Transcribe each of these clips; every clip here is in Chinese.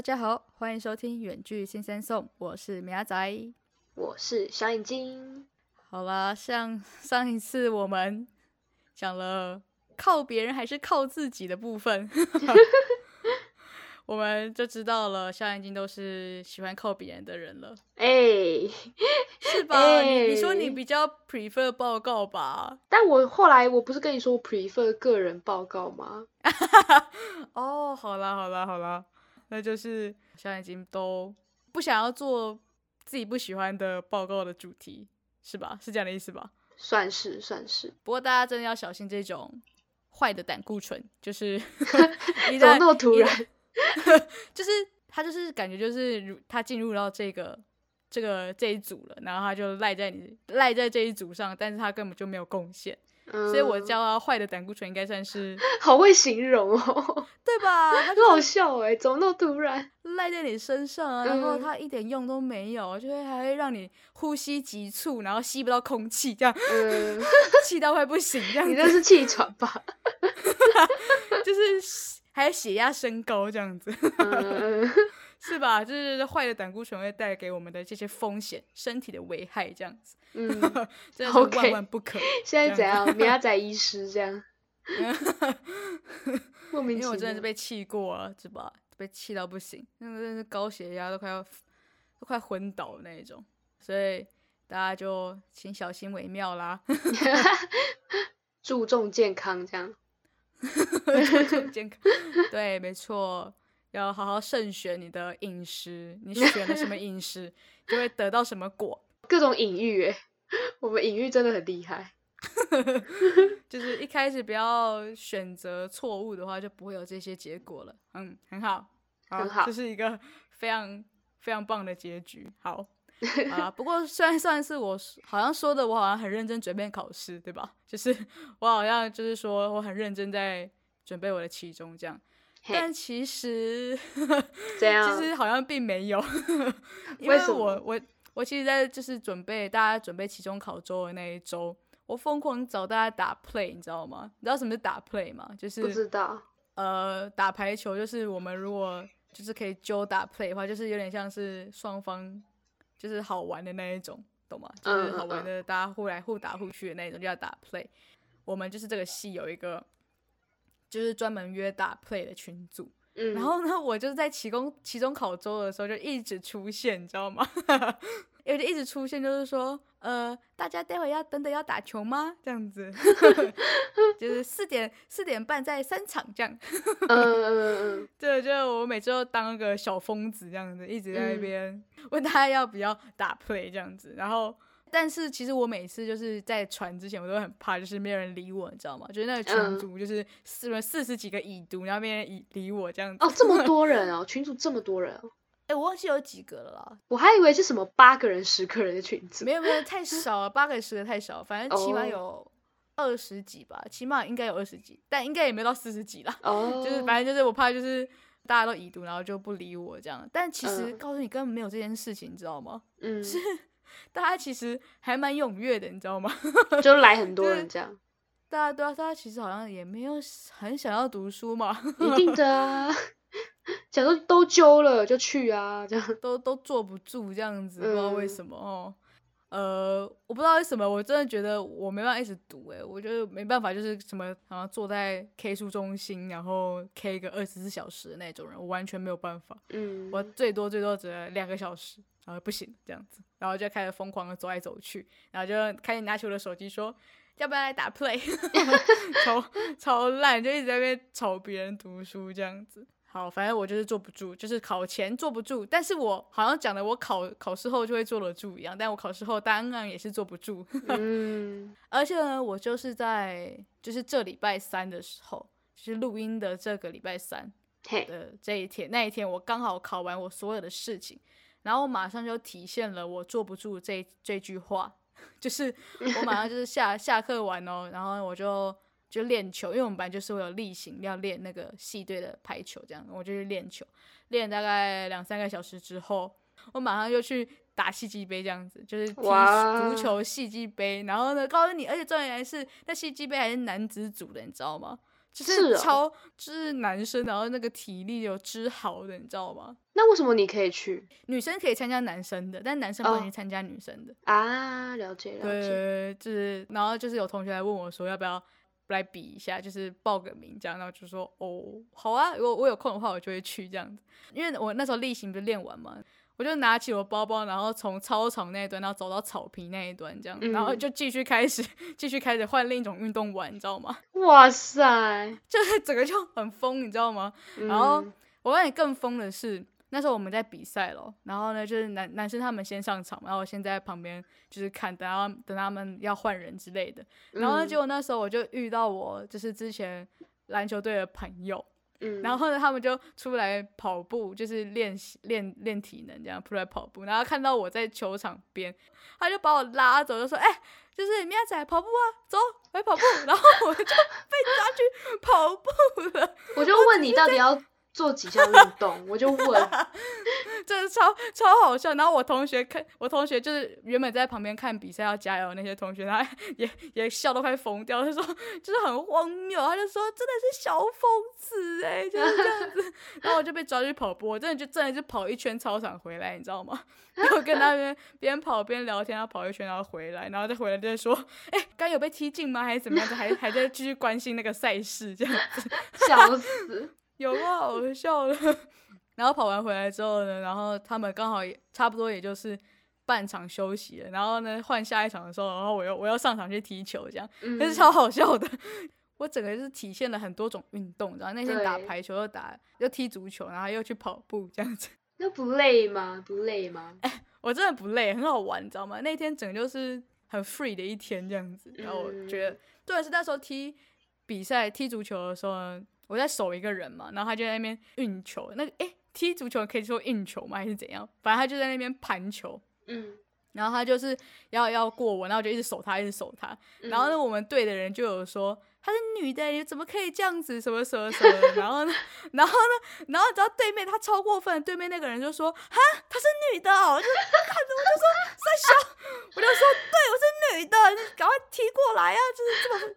大家好，欢迎收听《远距新生颂》，我是苗仔，我是小眼睛。好啦，像上一次我们讲了靠别人还是靠自己的部分，我们就知道了小眼睛都是喜欢靠别人的人了。哎，是吧？你你说你比较 prefer 报告吧？但我后来我不是跟你说我 prefer 个人报告吗？哦，好啦好啦好啦。那就是小眼睛都不想要做自己不喜欢的报告的主题，是吧？是这样的意思吧？算是算是。不过大家真的要小心这种坏的胆固醇，就是 怎么那么突然？就是他就是感觉就是他进入到这个这个这一组了，然后他就赖在你赖在这一组上，但是他根本就没有贡献。所以我叫他坏的胆固醇，应该算是 好会形容哦，对吧？很好笑哎，怎么那么突然赖在你身上啊？然后他一点用都没有，就会还会让你呼吸急促，然后吸不到空气，这样，气到快不行，这样。你这是气喘吧？就是还血压升高这样子。是吧？就是坏的胆固醇会带给我们的这些风险、身体的危害，这样子，嗯，真的是万万不可。现在怎样？米亚 仔医师这样，莫名其妙。因为我真的是被气过了，是吧？被气到不行，那个真是高血压都快要都快昏倒那一种，所以大家就请小心为妙啦。注重健康，这样。注重健康，对，没错。要好好慎选你的饮食，你选了什么 饮食，就会得到什么果。各种隐喻，哎，我们隐喻真的很厉害。就是一开始不要选择错误的话，就不会有这些结果了。嗯，很好，很好，这是一个非常非常棒的结局。好啊，不过虽然算是我好像说的，我好像很认真准备考试，对吧？就是我好像就是说我很认真在准备我的期中这样。但其实，这样 其实好像并没有，因为我我我其实，在就是准备大家准备期中考周的那一周，我疯狂找大家打 play，你知道吗？你知道什么是打 play 吗？就是不知道。呃，打排球就是我们如果就是可以揪打 play 的话，就是有点像是双方就是好玩的那一种，懂吗？就是好玩的，大家互来互打互去的那种，就叫打 play。我们就是这个系有一个。就是专门约打 play 的群组，然后呢，我就是在期中期中考周的时候就一直出现，你知道吗？有点一直出现，就是说，呃，大家待会要等等要打球吗？这样子，就是四点四点半在三场这样。嗯嗯嗯，对，就我每次都当个小疯子这样子，一直在那边问大家要不要打 play 这样子，然后。但是其实我每次就是在传之前，我都很怕，就是没有人理我，你知道吗？就是那个群主就是四四十几个已读，然后没人理理我这样子。哦，这么 多人哦，群主这么多人哦。哎，我忘记有几个了啦。我还以为是什么八个人、十个人的群组。没有没有，太少了，八个人十个太少，反正起码有二十几吧，起码应该有二十几，但应该也没有到四十几啦。哦。就是反正就是我怕就是大家都已读，然后就不理我这样。但其实告诉你根本没有这件事情，你知道吗？嗯。是。大家其实还蛮踊跃的，你知道吗？就来很多人这样。大家对啊，大家其实好像也没有很想要读书嘛。一定的啊，假如都揪了就去啊，这样都都坐不住这样子，不知道为什么哦。呃，我不知道为什么，我真的觉得我没办法一直读，诶，我觉得没办法，就是什么好像坐在 K 书中心，然后 K 个二十四小时的那种人，我完全没有办法。嗯，我最多最多只能两个小时。然后不行这样子，然后就开始疯狂的走来走去，然后就开始拿起我的手机说，要不要来打 play？超超烂，就一直在那边吵别人读书这样子。好，反正我就是坐不住，就是考前坐不住，但是我好像讲的我考考试后就会坐得住一样，但我考试后当然也是坐不住。嗯，而且呢，我就是在就是这礼拜三的时候，就是录音的这个礼拜三的这一天，那一天我刚好考完我所有的事情。然后我马上就体现了我坐不住这这句话，就是我马上就是下下课完哦，然后我就就练球，因为我们班就是会有例行要练那个系队的排球，这样我就去练球，练大概两三个小时之后，我马上就去打戏剧杯，这样子就是踢足球戏剧杯，然后呢告诉你，而且重点还是那戏剧杯还是男子组的，你知道吗？就是超就是男生，然后那个体力有之好的，你知道吗？那为什么你可以去女生可以参加男生的，但男生不能哦去参加女生的。啊？了解了对，就是然后就是有同学来问我说要不要来比一下，就是报个名这样，然后就说哦好啊，如果我有空的话我就会去这样子，因为我那时候例行不是练完嘛。我就拿起我包包，然后从操场那一端，然后走到草坪那一端，这样，然后嗯就继续开始，继续开始换另一种运动玩，你知道吗？哇塞，就是整个就很疯，你知道吗？然后嗯我让你更疯的是，那时候我们在比赛咯，然后呢，就是男男生他们先上场，然后我先在旁边就是看，等他等他们要换人之类的。然后呢，嗯结果那时候我就遇到我就是之前篮球队的朋友，嗯，然后呢，他们就出来跑步，就是练习练练体能，这样出来跑步。然后看到我在球场边，他就把我拉走，就说：“哎、就是米亚仔跑步啊，走来跑步。”然后我就 被抓去跑步了。我就问你到底要做几项运动，我就问，真的超超好笑。然后我同学看，我同学就是原本在旁边看比赛要加油的那些同学，他 也也笑都快疯掉。他说就是很荒谬，他就说真的是小疯子哎、就是这样子。然后我就被抓去跑步，我真的就真的就跑一圈操场回来，你知道吗？就跟他边边跑边聊天，然后跑一圈，然后回来，然后再回来再说，哎、刚有被踢进吗？还是怎么样子？还还在继续关心那个赛事这样子。笑死，有个好笑的。然后跑完回来之后呢，然后他们刚好也差不多也就是半场休息了，然后呢换下一场的时候，然后我又我要上场去踢球，这样，嗯可是超好笑的。我整个就是体现了很多种运动，然后那天打排球又打又踢足球，然后又去跑步这样子，那不累吗？不累吗？我真的不累，很好玩，你知道吗？那天整个就是很 free 的一天这样子，然后我觉得，对，是那时候踢比赛踢足球的时候呢，我在守一个人嘛，然后他就在那边运球，那个诶，踢足球可以说运球吗？还是怎样？反正他就在那边盘球，嗯，然后他就是要要过我，然后我就一直守他，一直守他。然后呢，我们队的人就有说她是女的，你怎么可以这样子？什么什么什么？然后呢，然后呢，然后你知道对面她超过分，对面那个人就说哈，她是女的哦，我就看着我就说在笑，我就说对，我是女的，你赶快踢过来啊！就是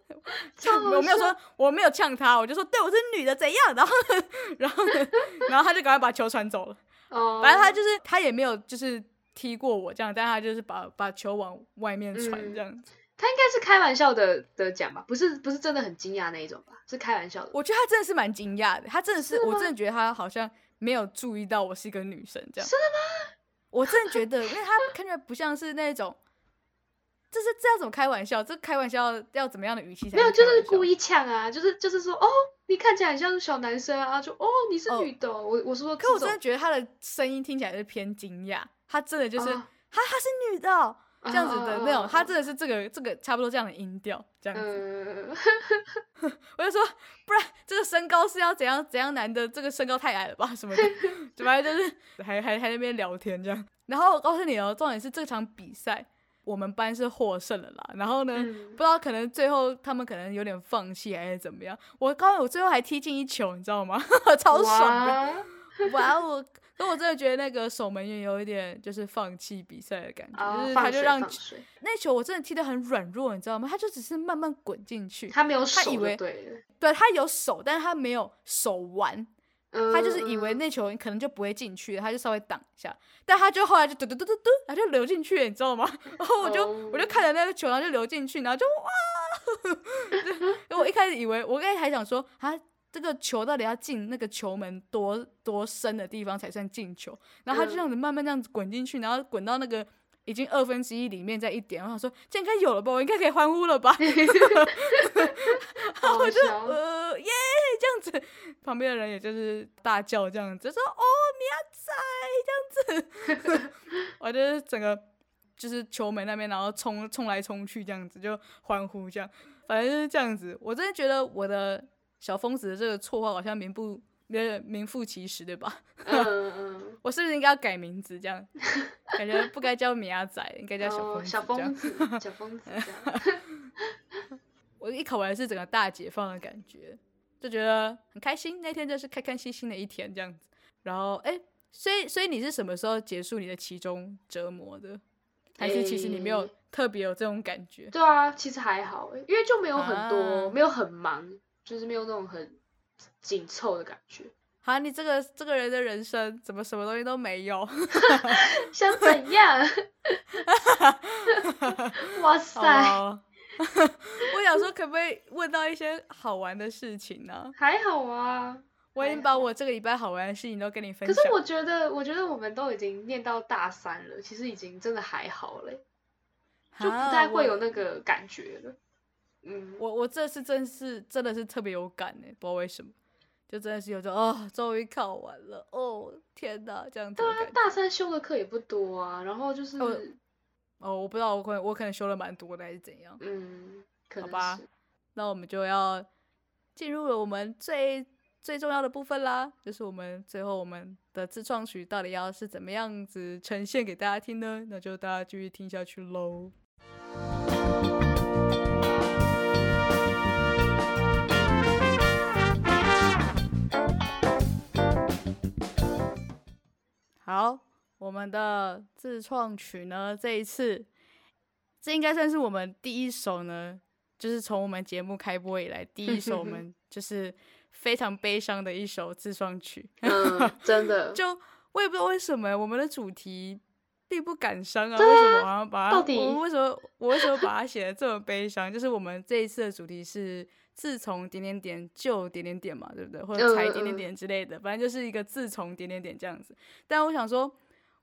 这么，我没有说我没有呛她，我就说对，我是女的，怎样？然后呢，然后呢，然后他就赶快把球传走了。哦，反正他就是他也没有就是踢过我这样，但他就是把把球往外面传嗯这样子。他应该是开玩笑的的讲吧，不是不是真的很惊讶那一种吧，是开玩笑的。我觉得他真的是蛮惊讶的，他真的是，是我真的觉得他好像没有注意到我是一个女生这样。真的吗？我真的觉得，因为他看起来不像是那种，这是这要怎么开玩笑？这开玩笑要怎么样的语气才没有，就是故意。意呛啊，就是就是说，哦，你看起来很像小男生啊，就哦，你是哦女的哦、我我是说，可我真的觉得他的声音听起来是偏惊讶，他真的就是，哦他她是女的哦、这样子的那种，他真的，是这个这个差不多这样的音调，这样子。嗯，我就说，不然这个身高是要怎样怎样男的？这个身高太矮了吧，什么的，反正就是还还还在那边聊天这样。然后我告诉你哦，重点是这场比赛我们班是获胜了啦。然后呢，嗯不知道可能最后他们可能有点放弃还是怎么样。我刚我最后还踢进一球，你知道吗？超爽的！哇，哇，我可我真的觉得那个守门员有一点就是放弃比赛的感觉，就是他就让，那球我真的踢得很软弱，你知道吗？他就只是慢慢滚进去。他没有手他以为对，对他有手，但是他没有手完，他就是以为嗯那球可能就不会进去，他就稍微挡一下，但他就后来就嘟嘟嘟嘟嘟，然后就流进去了，你知道吗？然后我就、我就哦看着那个球，然后就流进去，然后就哇！我一开始以为，我刚才还想说啊。这个球到底要进那个球门多多深的地方才算进球？然后他就这样子慢慢这样子滚进去，然后滚到那个已经二分之一里面再一点，我想说这样应该有了吧，我应该可以欢呼了吧？然后我就，呃耶这样子，旁边的人也就是大叫这样子，说哦米亚仔这样子，我就是整个就是球门那边，然后冲冲来冲去这样子就欢呼这样，反正就是这样子。我真的觉得我的小疯子的这个绰号好像名不名名副其实对吧？嗯嗯我是不是应该要改名字这样？感觉不该叫米亚仔，应该叫嗯，小哦，疯子小疯子，小疯子，我一考完是整个大解放的感觉，就觉得很开心。那天就是开开心心的一天这样子。然后，哎、所以所以你是什么时候结束你的其中折磨的？还是其实你没有特别有这种感觉？对啊，其实还好欸，因为就没有很多，啊没有很忙，就是没有那种很紧凑的感觉。啊，你这个这个人的人生怎么什么东西都没有？想怎样？哇塞！我想说，可不可以问到一些好玩的事情呢？还好啊，我已经把我这个礼拜好玩的事情都跟你分享。可是我觉得，我觉得我们都已经念到大三了，其实已经真的还好嘞，就不太会有那个感觉了。嗯，我我这次真是真的是特别有感呢，不知道为什么。就真的是有种哦，终于考完了哦，天哪，这样子。对啊，大三修的课也不多啊，然后就是哦，我不知道，我可能我可能修了蛮多的，还是怎样？嗯，好吧，那我们就要进入了我们最最重要的部分啦，就是我们最后我们的自创曲到底要是怎么样子呈现给大家听呢？那就大家继续听下去喽。好，我们的自创曲呢，这一次，这应该算是我们第一首呢，就是从我们节目开播以来第一首我 们就是非常悲伤的一首自创曲。嗯，真的。就我也不知道为什么，我们的主题并不感伤啊。为什么我要把它？我为什么我为什么把它写的这么悲伤？就是我们这一次的主题是。自从点点点就点点点嘛，对不对？或者才点点点之类的，反正就是一个自从点点点这样子。但我想说，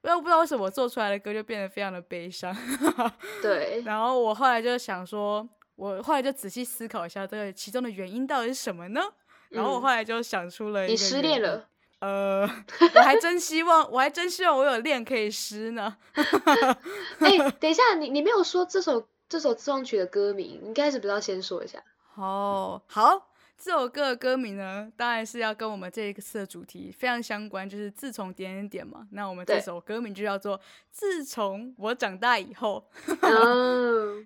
我又不知道为什么做出来的歌就变得非常的悲伤。对。然后我后来就想说，我后来就仔细思考一下，这个其中的原因到底是什么呢？然后我后来就想出了，你失恋了？呃，我还真希望，我还真希望我有练可以失呢。哎，等一下，你你没有说这首这首自创曲的歌名，应该是不是要先说一下？哦，好，这首歌的歌名呢，当然是要跟我们这一次的主题非常相关，就是自从点点点嘛。那我们这首歌名就叫做《自从我长大以后》，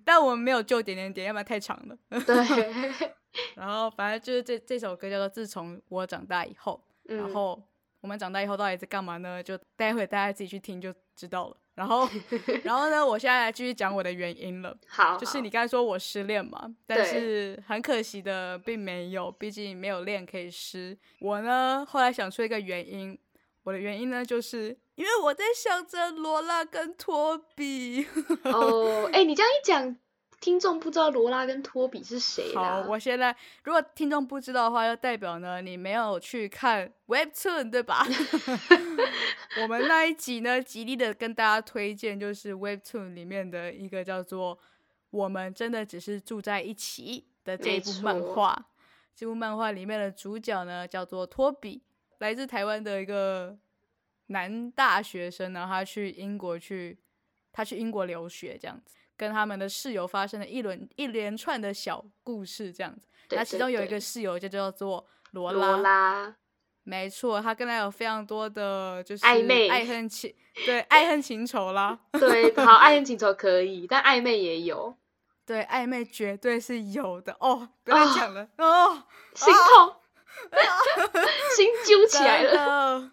但我们没有就点点点，要不然太长了。对。然后反正就是这这首歌叫做《自从我长大以后》，然后我们长大以后到底在干嘛呢？就待会大家自己去听就知道了。然后，然后呢？我现在来继续讲我的原因了。好，就是你刚才说我失恋嘛，但是很可惜的，并没有，毕竟没有恋可以失。我呢，后来想出一个原因，我的原因呢，就是因为我在想着罗拉跟托比。哦，哎，你这样一讲。听众不知道罗拉跟托比是谁好，我现在如果听众不知道的话，就代表呢你没有去看 Webtoon 对吧？我们那一集呢，极力的跟大家推荐，就是 Webtoon 里面的一个叫做《我们真的只是住在一起》的这一部漫画。这部漫画里面的主角呢，叫做托比，来自台湾的一个男大学生呢，他去英国去，他去英国留学这样子。跟他们的室友发生了一轮一连串的小故事，这样子。那其中有一个室友就叫做罗拉。罗拉，没错，他跟他有非常多的就是暧昧、爱恨情，对，爱恨情仇啦。对，好，爱恨情仇可以，但暧昧也有。对，暧昧绝对是有的哦。不要讲了哦，心痛。心揪起来了，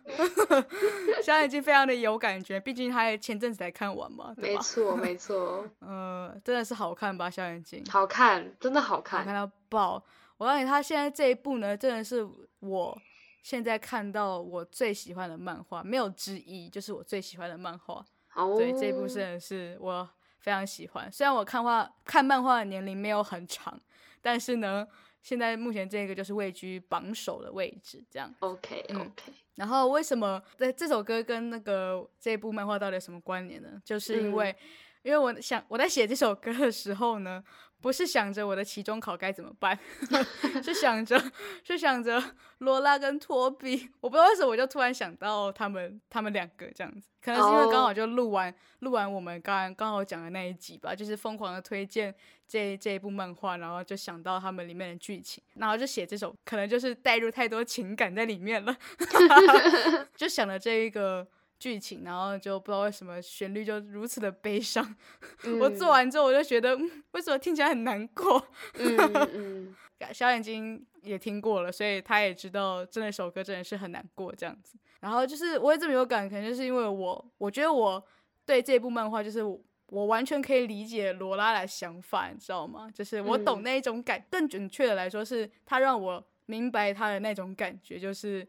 现在已经非常的有感觉，毕竟他前阵子才看完嘛，没错没错，呃，真的是好看吧？小眼睛，好看，真的好看，好看到爆！我告诉你，他现在这一部呢，真的是我现在看到我最喜欢的漫画，没有之一，就是我最喜欢的漫画。哦，对，这一部真的是我非常喜欢。虽然我看画看漫画的年龄没有很长，但是呢。现在目前这个就是位居榜首的位置，这样。OK OK。然后为什么这这首歌跟那个这部漫画到底有什么关联呢？就是因为，因为我想我在写这首歌的时候呢。不是想着我的期中考该怎么办，是想着是想着罗拉跟托比，我不知道为什么我就突然想到他们他们两个这样子，可能是因为刚好就录完录完我们刚刚好讲的那一集吧，就是疯狂的推荐这这一部漫画，然后就想到他们里面的剧情，然后就写这首，可能就是带入太多情感在里面了，就想了这一个。剧情，然后就不知道为什么旋律就如此的悲伤。我做完之后，我就觉得为什么听起来很难过。小眼睛也听过了，所以他也知道这首歌真的是很难过这样子。然后就是我也这么有感，可能就是因为我我觉得我对这部漫画就是我完全可以理解罗拉的想法，你知道吗？就是我懂那一种感，更准确的来说，是他让我明白他的那种感觉，就是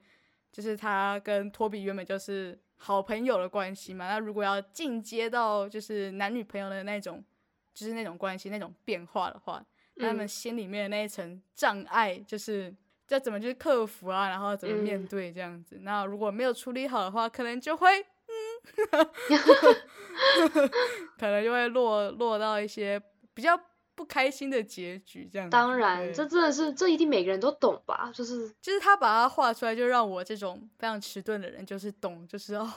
就是他跟托比原本就是好朋友的关系嘛。那如果要进阶到就是男女朋友的那种，就是那种关系那种变化的话，他们心里面的那一层障碍，就是要怎么去克服啊，然后怎么面对这样子。那如果没有处理好的话，可能就会嗯。可能就会落落到一些比较不开心的结局，这样。当然，这真的是这一定每个人都懂吧？就是就是他把它画出来，就让我这种非常迟钝的人就是懂，就是哦，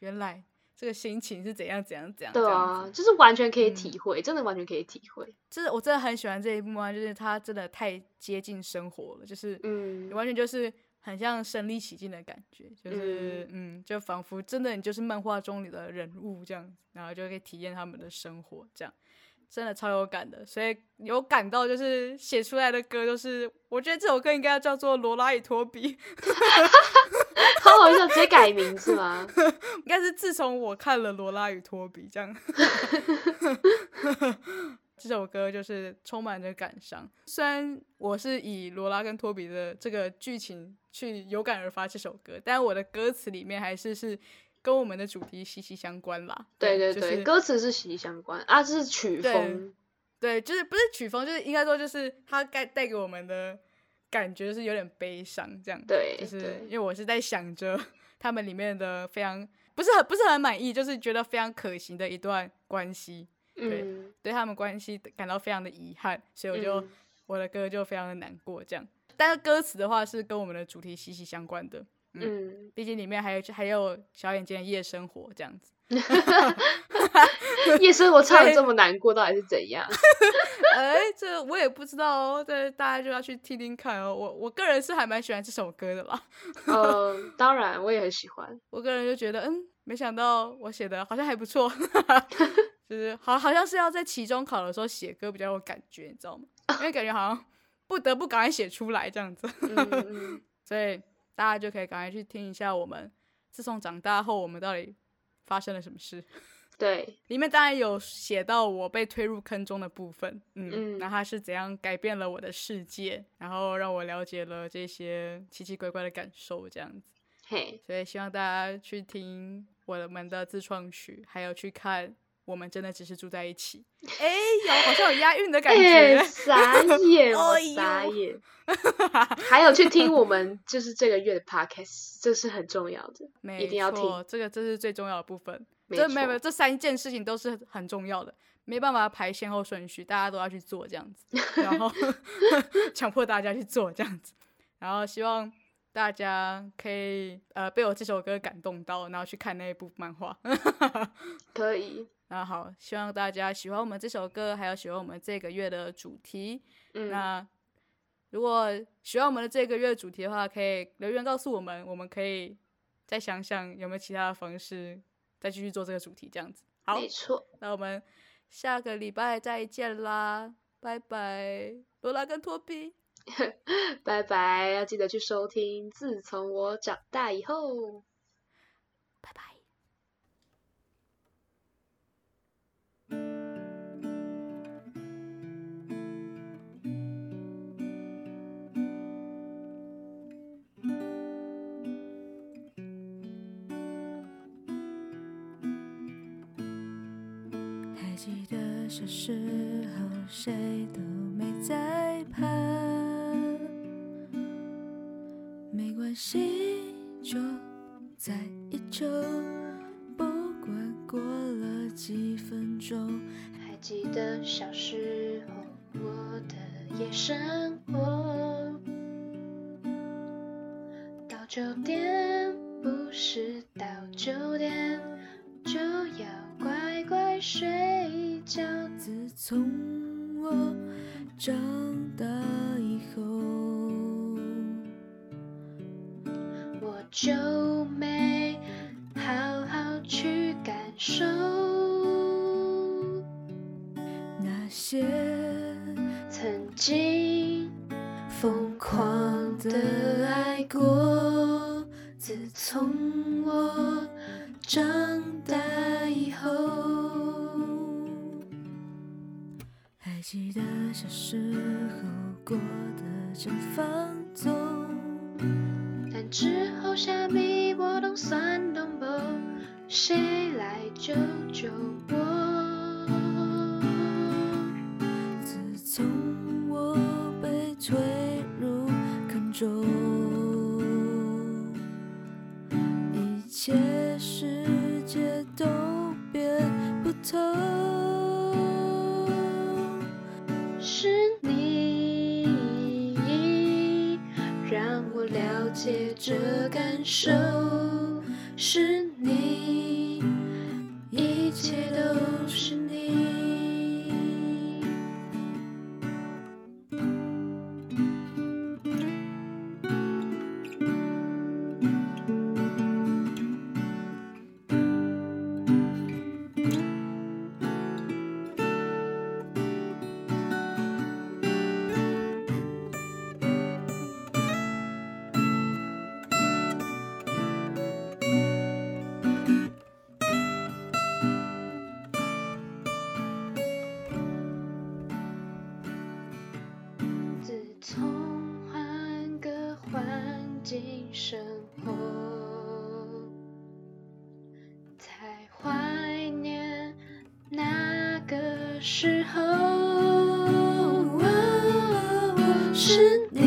原来这个心情是怎样怎样怎样。对啊，就是完全可以体会，真的完全可以体会。就是我真的很喜欢这一部啊，就是他真的太接近生活了，就是嗯，完全就是。很像身临其境的感觉，就是嗯，就仿佛真的你就是漫画中里的人物这样子，然后就可以体验他们的生活，这样真的超有感的。所以有感到就是写出来的歌，就是我觉得这首歌应该要叫做《罗拉与托比》，好好笑，直接改名是吗？应该是自从我看了《罗拉与托比》这样。这首歌就是充满着感伤，虽然我是以罗拉跟托比的这个剧情去有感而发这首歌，但我的歌词里面还是是跟我们的主题息息相关啦。对对对，歌词是息息相关啊，这是曲风，对，就是不是曲风，就是应该说就是它该带给我们的感觉是有点悲伤这样。对，就是因为我是在想着 他们里面的非常不是很不是很满意，就是觉得非常可行的一段关系。对，对他们关系感到非常的遗憾，所以我就我的歌就非常的难过这样。但是歌词的话是跟我们的主题息息相关的，嗯，毕竟里面还有还有小眼睛的夜生活这样子。夜生活唱的这么难过，到底是怎样？哎，这我也不知道哦，这大家就要去听听看哦。我我个人是还蛮喜欢这首歌的啦。嗯，当然我也很喜欢。我个人就觉得，嗯，没想到我写的好像还不错。就是好，好像是要在期中考的时候写歌比较有感觉，你知道吗？因为感觉好像不得不赶快写出来这样子，所以大家就可以赶快去听一下我们自从长大后我们到底发生了什么事。对，里面当然有写到我被推入坑中的部分，嗯，那他是怎样改变了我的世界，然后让我了解了这些奇奇怪怪的感受，这样子。嘿，所以希望大家去听我们的自创曲，还有去看。我们真的只是住在一起，哎，有好像有押韵的感觉，傻眼，我傻眼。还有去听我们就是这个月的 podcast，这是很重要的，一定要听。这个这是最重要的部分，这没有没有，这三件事情都是很重要的，没办法排先后顺序，大家都要去做这样子，然后强迫大家去做这样子，然后希望大家可以呃被我这首歌感动到，然后去看那一部漫画，可以。那好，希望大家喜欢我们这首歌，还有喜欢我们这个月的主题。那如果喜欢我们的这个月主题的话，可以留言告诉我们，我们可以再想想有没有其他的方式再继续做这个主题，这样子。好，没错。那我们下个礼拜再见啦，拜拜，罗拉跟托比，拜拜，要记得去收听。自从我长大以后。还记得小时候，谁都没在怕，没关系，就在一周，不管过了几分钟。还记得小时候我的夜生活，到九点不是到九点就要乖乖睡。从我长之后虾米我拢算懂不？谁来救救我？这生活，太怀念那个时候。是你，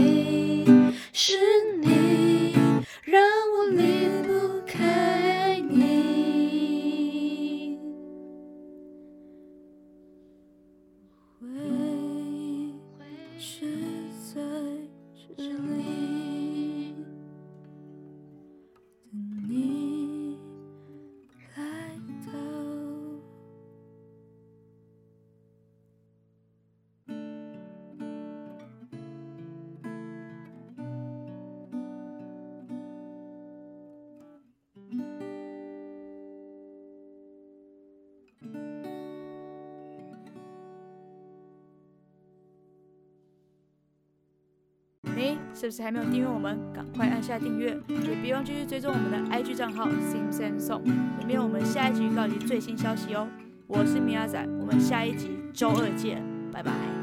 是不是还没有订阅我们？赶快按下订阅，也别忘继续追踪我们的 IG 账号 Sim Sam Song，里面有我们下一集预告及最新消息哦。我是米亚仔，我们下一集周二见，拜拜。